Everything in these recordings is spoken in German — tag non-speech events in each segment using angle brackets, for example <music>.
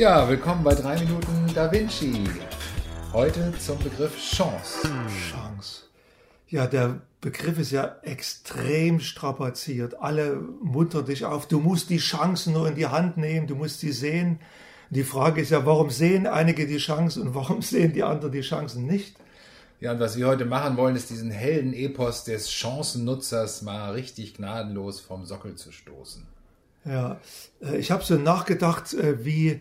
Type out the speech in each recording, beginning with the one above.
Ja, willkommen bei 3 Minuten Da Vinci. Heute zum Begriff Chance. Chance. Ja, der Begriff ist ja extrem strapaziert. Alle muntern dich auf. Du musst die Chancen nur in die Hand nehmen, du musst sie sehen. Die Frage ist ja, warum sehen einige die Chancen und warum <laughs> sehen die anderen die Chancen nicht? Ja, und was wir heute machen wollen, ist diesen helden Epos des Chancennutzers mal richtig gnadenlos vom Sockel zu stoßen. Ja, äh, ich habe so nachgedacht, äh, wie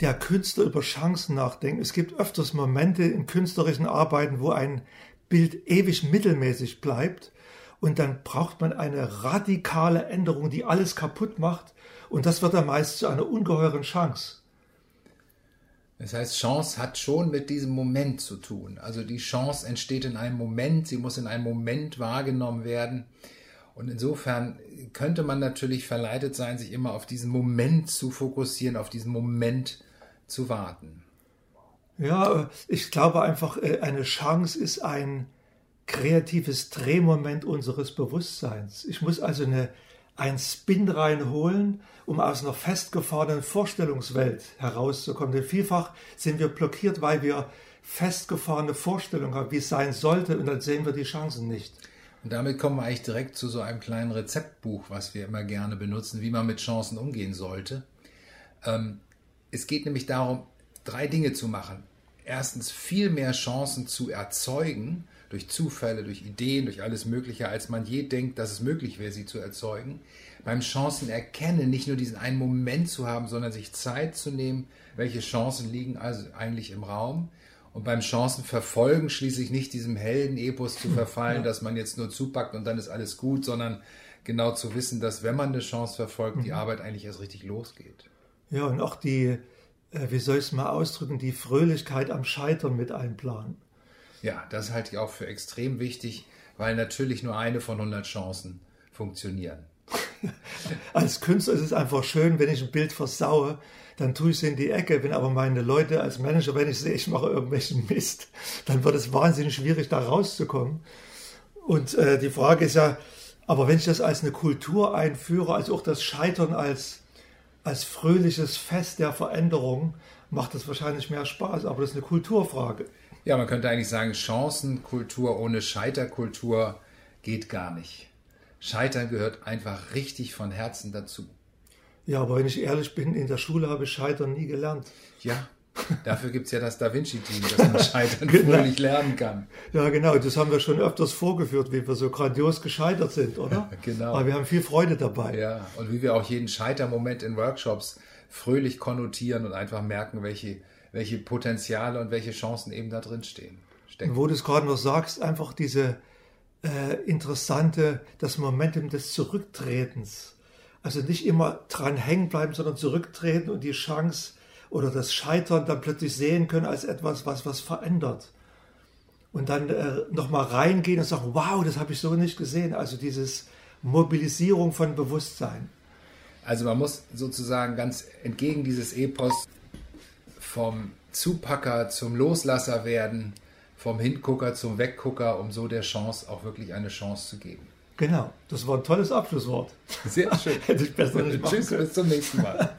der Künstler über Chancen nachdenkt. Es gibt öfters Momente in künstlerischen Arbeiten, wo ein Bild ewig mittelmäßig bleibt und dann braucht man eine radikale Änderung, die alles kaputt macht und das wird dann meist zu einer ungeheuren Chance. Das heißt, Chance hat schon mit diesem Moment zu tun. Also die Chance entsteht in einem Moment, sie muss in einem Moment wahrgenommen werden. Und insofern könnte man natürlich verleitet sein, sich immer auf diesen Moment zu fokussieren, auf diesen Moment zu warten. Ja, ich glaube einfach, äh, eine Chance ist ein kreatives Drehmoment unseres Bewusstseins. Ich muss also eine, ein Spin reinholen, um aus einer festgefahrenen Vorstellungswelt herauszukommen. Denn vielfach sind wir blockiert, weil wir festgefahrene Vorstellungen haben, wie es sein sollte, und dann sehen wir die Chancen nicht. Und damit kommen wir eigentlich direkt zu so einem kleinen Rezeptbuch, was wir immer gerne benutzen, wie man mit Chancen umgehen sollte. Ähm, es geht nämlich darum, drei Dinge zu machen. Erstens viel mehr Chancen zu erzeugen, durch Zufälle, durch Ideen, durch alles Mögliche, als man je denkt, dass es möglich wäre, sie zu erzeugen. Beim Chancen erkennen, nicht nur diesen einen Moment zu haben, sondern sich Zeit zu nehmen, welche Chancen liegen also eigentlich im Raum und beim Chancenverfolgen schließlich nicht diesem Heldenepos zu verfallen, ja. dass man jetzt nur zupackt und dann ist alles gut, sondern genau zu wissen, dass wenn man eine Chance verfolgt, mhm. die Arbeit eigentlich erst richtig losgeht. Ja, und auch die, äh, wie soll ich es mal ausdrücken, die Fröhlichkeit am Scheitern mit einplanen. Ja, das halte ich auch für extrem wichtig, weil natürlich nur eine von 100 Chancen funktionieren. <laughs> als Künstler ist es einfach schön, wenn ich ein Bild versaue, dann tue ich es in die Ecke. Wenn aber meine Leute als Manager, wenn ich sehe, ich mache irgendwelchen Mist, dann wird es wahnsinnig schwierig, da rauszukommen. Und äh, die Frage ist ja, aber wenn ich das als eine Kultur einführe, also auch das Scheitern als, als fröhliches Fest der Veränderung, macht das wahrscheinlich mehr Spaß. Aber das ist eine Kulturfrage. Ja, man könnte eigentlich sagen, Chancenkultur ohne Scheiterkultur geht gar nicht. Scheitern gehört einfach richtig von Herzen dazu. Ja, aber wenn ich ehrlich bin, in der Schule habe ich Scheitern nie gelernt. Ja, <laughs> dafür gibt es ja das Da Vinci-Team, dass man <laughs> Scheitern genau. fröhlich lernen kann. Ja, genau, das haben wir schon öfters vorgeführt, wie wir so grandios gescheitert sind, oder? <laughs> genau. Aber wir haben viel Freude dabei. Ja, und wie wir auch jeden Scheitermoment in Workshops fröhlich konnotieren und einfach merken, welche, welche Potenziale und welche Chancen eben da drin stehen. Stecken. Wo du es gerade noch sagst, einfach diese äh, interessante, das Momentum des Zurücktretens. Also nicht immer dran hängen bleiben, sondern zurücktreten und die Chance oder das Scheitern dann plötzlich sehen können als etwas, was was verändert. Und dann äh, nochmal reingehen und sagen, wow, das habe ich so nicht gesehen. Also dieses Mobilisierung von Bewusstsein. Also man muss sozusagen ganz entgegen dieses Epos vom Zupacker zum Loslasser werden, vom Hingucker zum Weggucker, um so der Chance auch wirklich eine Chance zu geben. Genau, das war ein tolles Abschlusswort. Sehr schön. <laughs> Hätte ich besser nicht Tschüss, bis zum nächsten Mal.